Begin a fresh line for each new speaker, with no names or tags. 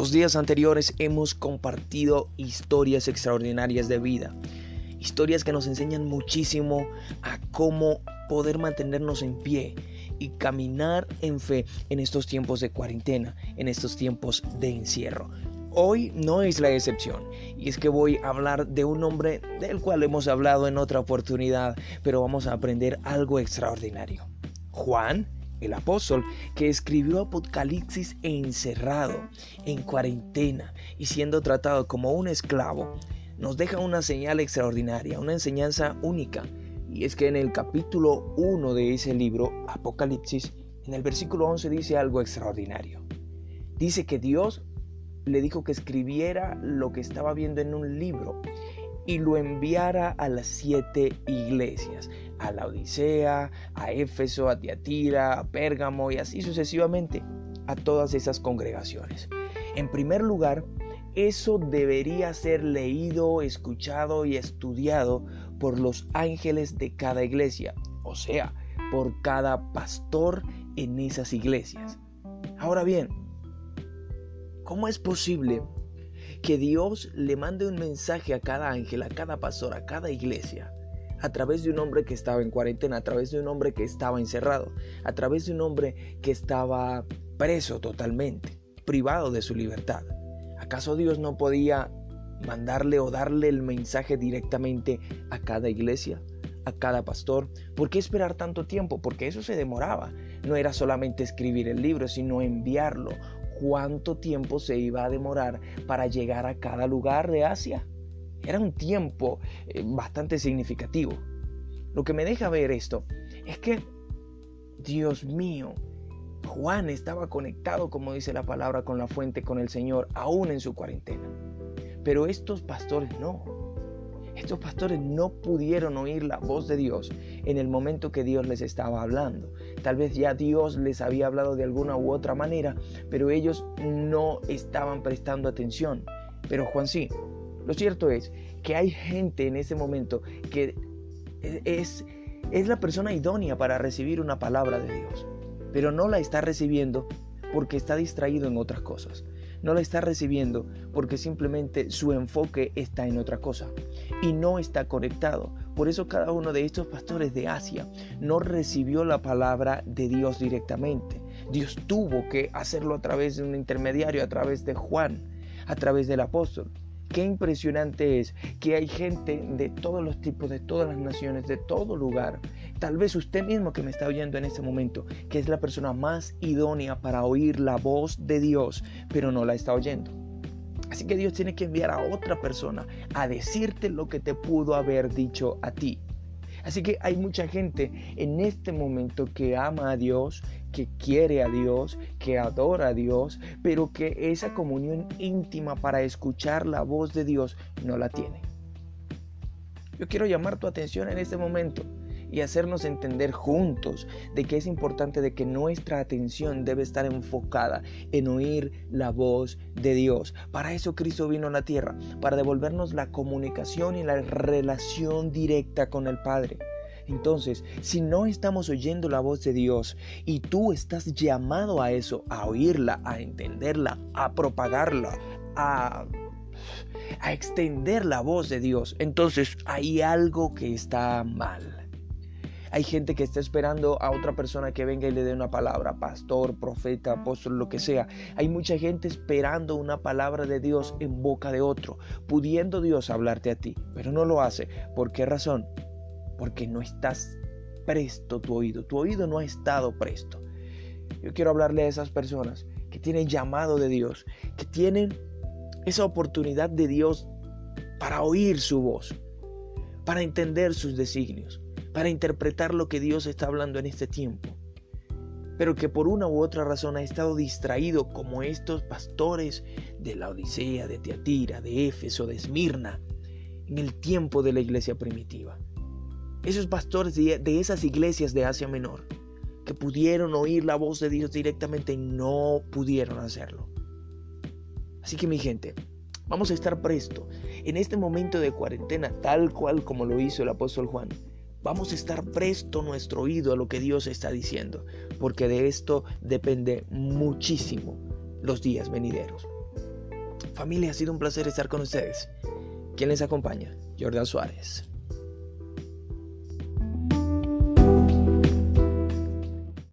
Los días anteriores hemos compartido historias extraordinarias de vida, historias que nos enseñan muchísimo a cómo poder mantenernos en pie y caminar en fe en estos tiempos de cuarentena, en estos tiempos de encierro. Hoy no es la excepción, y es que voy a hablar de un hombre del cual hemos hablado en otra oportunidad, pero vamos a aprender algo extraordinario. Juan, el apóstol, que escribió Apocalipsis encerrado, en cuarentena y siendo tratado como un esclavo, nos deja una señal extraordinaria, una enseñanza única. Y es que en el capítulo 1 de ese libro, Apocalipsis, en el versículo 11 dice algo extraordinario. Dice que Dios le dijo que escribiera lo que estaba viendo en un libro y lo enviara a las siete iglesias, a la Odisea, a Éfeso, a Tiatira, a Pérgamo y así sucesivamente, a todas esas congregaciones. En primer lugar, eso debería ser leído, escuchado y estudiado por los ángeles de cada iglesia, o sea, por cada pastor en esas iglesias. Ahora bien, ¿Cómo es posible que Dios le mande un mensaje a cada ángel, a cada pastor, a cada iglesia, a través de un hombre que estaba en cuarentena, a través de un hombre que estaba encerrado, a través de un hombre que estaba preso totalmente, privado de su libertad? ¿Acaso Dios no podía mandarle o darle el mensaje directamente a cada iglesia? a cada pastor. ¿Por qué esperar tanto tiempo? Porque eso se demoraba. No era solamente escribir el libro, sino enviarlo cuánto tiempo se iba a demorar para llegar a cada lugar de Asia. Era un tiempo eh, bastante significativo. Lo que me deja ver esto es que, Dios mío, Juan estaba conectado, como dice la palabra, con la fuente, con el Señor, aún en su cuarentena. Pero estos pastores no. Estos pastores no pudieron oír la voz de Dios en el momento que Dios les estaba hablando. Tal vez ya Dios les había hablado de alguna u otra manera, pero ellos no estaban prestando atención. Pero Juan sí. Lo cierto es que hay gente en ese momento que es, es la persona idónea para recibir una palabra de Dios, pero no la está recibiendo porque está distraído en otras cosas no la está recibiendo porque simplemente su enfoque está en otra cosa y no está conectado. Por eso cada uno de estos pastores de Asia no recibió la palabra de Dios directamente. Dios tuvo que hacerlo a través de un intermediario, a través de Juan, a través del apóstol. Qué impresionante es que hay gente de todos los tipos, de todas las naciones, de todo lugar. Tal vez usted mismo que me está oyendo en este momento, que es la persona más idónea para oír la voz de Dios, pero no la está oyendo. Así que Dios tiene que enviar a otra persona a decirte lo que te pudo haber dicho a ti. Así que hay mucha gente en este momento que ama a Dios, que quiere a Dios, que adora a Dios, pero que esa comunión íntima para escuchar la voz de Dios no la tiene. Yo quiero llamar tu atención en este momento y hacernos entender juntos de que es importante de que nuestra atención debe estar enfocada en oír la voz de Dios. Para eso Cristo vino a la tierra, para devolvernos la comunicación y la relación directa con el Padre. Entonces, si no estamos oyendo la voz de Dios y tú estás llamado a eso, a oírla, a entenderla, a propagarla, a, a extender la voz de Dios, entonces hay algo que está mal. Hay gente que está esperando a otra persona que venga y le dé una palabra, pastor, profeta, apóstol, lo que sea. Hay mucha gente esperando una palabra de Dios en boca de otro, pudiendo Dios hablarte a ti, pero no lo hace. ¿Por qué razón? porque no estás presto tu oído. Tu oído no ha estado presto. Yo quiero hablarle a esas personas que tienen llamado de Dios, que tienen esa oportunidad de Dios para oír su voz, para entender sus designios, para interpretar lo que Dios está hablando en este tiempo. Pero que por una u otra razón ha estado distraído como estos pastores de la Odisea, de Teatira, de Éfeso, de Esmirna, en el tiempo de la iglesia primitiva esos pastores de, esas iglesias de Asia Menor que pudieron oír la voz de Dios directamente no pudieron hacerlo. Así que mi gente, vamos a estar presto en este momento de cuarentena tal cual como lo hizo el apóstol Juan. Vamos a estar presto nuestro oído a lo que Dios está diciendo, porque de esto depende muchísimo los días venideros. Familia, ha sido un placer estar con ustedes. ¿Quién les acompaña? Jordan Suárez.